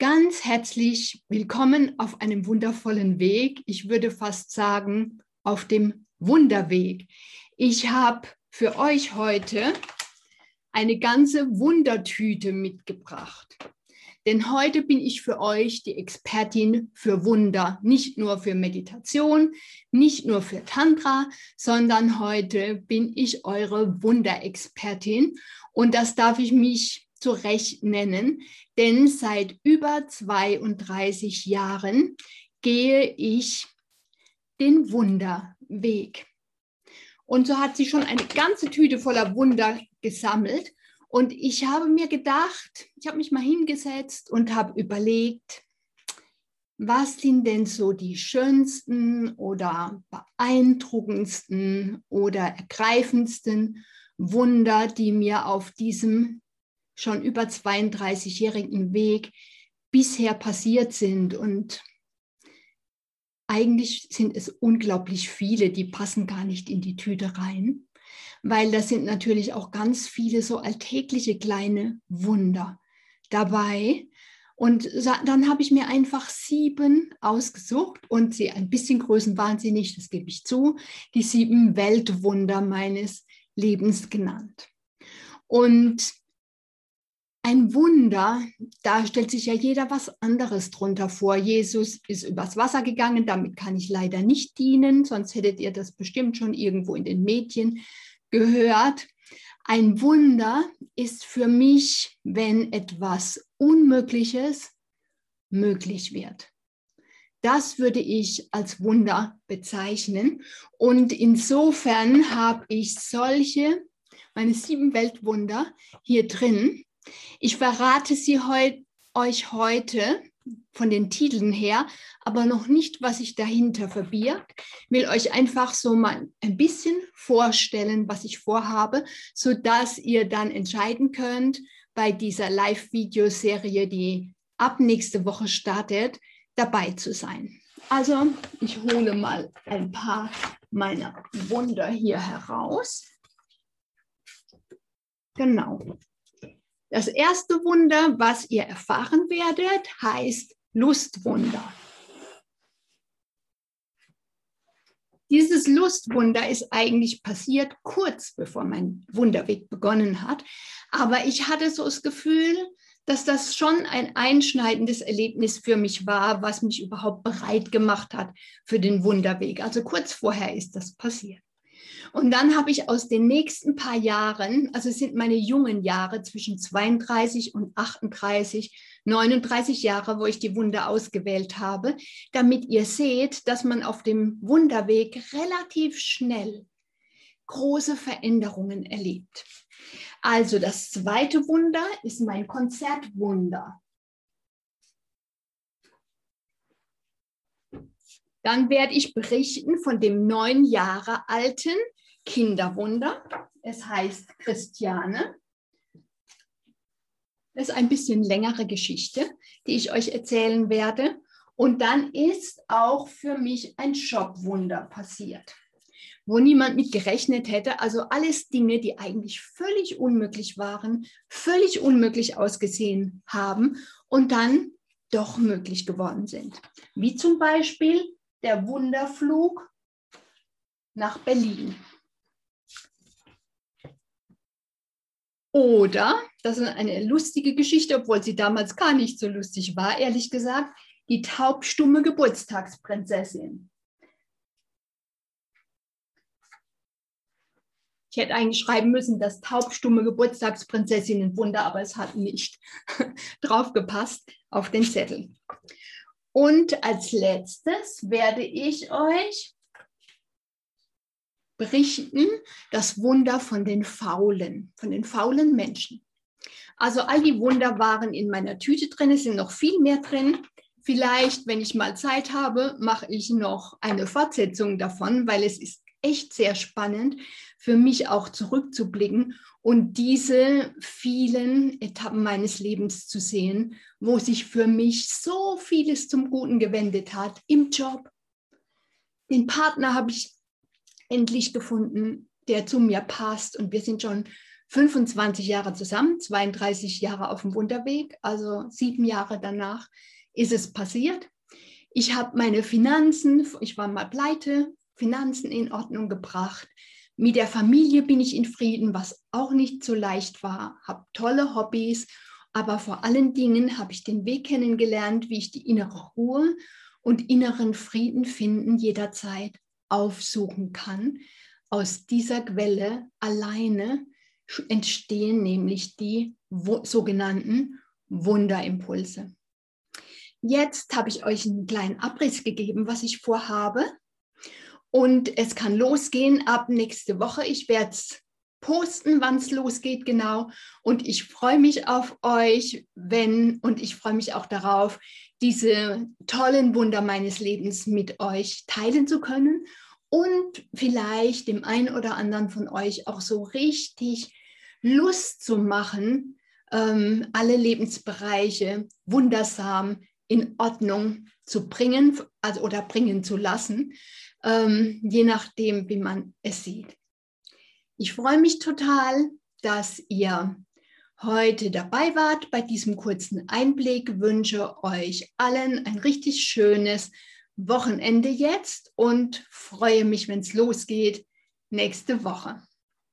Ganz herzlich willkommen auf einem wundervollen Weg. Ich würde fast sagen, auf dem Wunderweg. Ich habe für euch heute eine ganze Wundertüte mitgebracht. Denn heute bin ich für euch die Expertin für Wunder, nicht nur für Meditation, nicht nur für Tantra, sondern heute bin ich eure Wunderexpertin und das darf ich mich zu Recht nennen, denn seit über 32 Jahren gehe ich den Wunderweg. Und so hat sie schon eine ganze Tüte voller Wunder gesammelt. Und ich habe mir gedacht, ich habe mich mal hingesetzt und habe überlegt, was sind denn so die schönsten oder beeindruckendsten oder ergreifendsten Wunder, die mir auf diesem schon über 32-jährigen Weg bisher passiert sind. Und eigentlich sind es unglaublich viele, die passen gar nicht in die Tüte rein, weil da sind natürlich auch ganz viele so alltägliche kleine Wunder dabei. Und dann habe ich mir einfach sieben ausgesucht und sie ein bisschen größenwahnsinnig, das gebe ich zu, die sieben Weltwunder meines Lebens genannt. Und ein Wunder, da stellt sich ja jeder was anderes drunter vor. Jesus ist übers Wasser gegangen, damit kann ich leider nicht dienen, sonst hättet ihr das bestimmt schon irgendwo in den Medien gehört. Ein Wunder ist für mich, wenn etwas Unmögliches möglich wird. Das würde ich als Wunder bezeichnen. Und insofern habe ich solche, meine sieben Weltwunder hier drin. Ich verrate sie heut, euch heute von den Titeln her, aber noch nicht, was sich dahinter verbirgt. Will euch einfach so mal ein bisschen vorstellen, was ich vorhabe, sodass ihr dann entscheiden könnt bei dieser Live-Videoserie, die ab nächste Woche startet, dabei zu sein. Also ich hole mal ein paar meiner Wunder hier heraus. Genau. Das erste Wunder, was ihr erfahren werdet, heißt Lustwunder. Dieses Lustwunder ist eigentlich passiert kurz bevor mein Wunderweg begonnen hat. Aber ich hatte so das Gefühl, dass das schon ein einschneidendes Erlebnis für mich war, was mich überhaupt bereit gemacht hat für den Wunderweg. Also kurz vorher ist das passiert. Und dann habe ich aus den nächsten paar Jahren, also es sind meine jungen Jahre zwischen 32 und 38, 39 Jahre, wo ich die Wunder ausgewählt habe, damit ihr seht, dass man auf dem Wunderweg relativ schnell große Veränderungen erlebt. Also das zweite Wunder ist mein Konzertwunder. Dann werde ich berichten von dem neun Jahre alten Kinderwunder. Es heißt Christiane. Das ist ein bisschen längere Geschichte, die ich euch erzählen werde. Und dann ist auch für mich ein Jobwunder passiert, wo niemand mit gerechnet hätte. Also alles Dinge, die eigentlich völlig unmöglich waren, völlig unmöglich ausgesehen haben und dann doch möglich geworden sind. Wie zum Beispiel der Wunderflug nach Berlin. Oder, das ist eine lustige Geschichte, obwohl sie damals gar nicht so lustig war, ehrlich gesagt, die taubstumme Geburtstagsprinzessin. Ich hätte eigentlich schreiben müssen, das taubstumme Geburtstagsprinzessinnenwunder, aber es hat nicht drauf gepasst auf den Zettel. Und als letztes werde ich euch berichten das Wunder von den Faulen, von den faulen Menschen. Also all die Wunder waren in meiner Tüte drin, es sind noch viel mehr drin. Vielleicht, wenn ich mal Zeit habe, mache ich noch eine Fortsetzung davon, weil es ist echt sehr spannend für mich auch zurückzublicken und diese vielen Etappen meines Lebens zu sehen, wo sich für mich so vieles zum Guten gewendet hat im Job. Den Partner habe ich endlich gefunden, der zu mir passt. Und wir sind schon 25 Jahre zusammen, 32 Jahre auf dem Wunderweg, also sieben Jahre danach ist es passiert. Ich habe meine Finanzen, ich war mal pleite, Finanzen in Ordnung gebracht. Mit der Familie bin ich in Frieden, was auch nicht so leicht war. Habe tolle Hobbys, aber vor allen Dingen habe ich den Weg kennengelernt, wie ich die innere Ruhe und inneren Frieden finden jederzeit aufsuchen kann. Aus dieser Quelle alleine entstehen nämlich die sogenannten Wunderimpulse. Jetzt habe ich euch einen kleinen Abriss gegeben, was ich vorhabe. Und es kann losgehen ab nächste Woche. Ich werde es posten, wann es losgeht, genau. Und ich freue mich auf euch, wenn, und ich freue mich auch darauf, diese tollen Wunder meines Lebens mit euch teilen zu können und vielleicht dem einen oder anderen von euch auch so richtig Lust zu machen, ähm, alle Lebensbereiche wundersam in Ordnung zu bringen also, oder bringen zu lassen, ähm, je nachdem, wie man es sieht. Ich freue mich total, dass ihr heute dabei wart bei diesem kurzen Einblick. Wünsche euch allen ein richtig schönes Wochenende jetzt und freue mich, wenn es losgeht nächste Woche.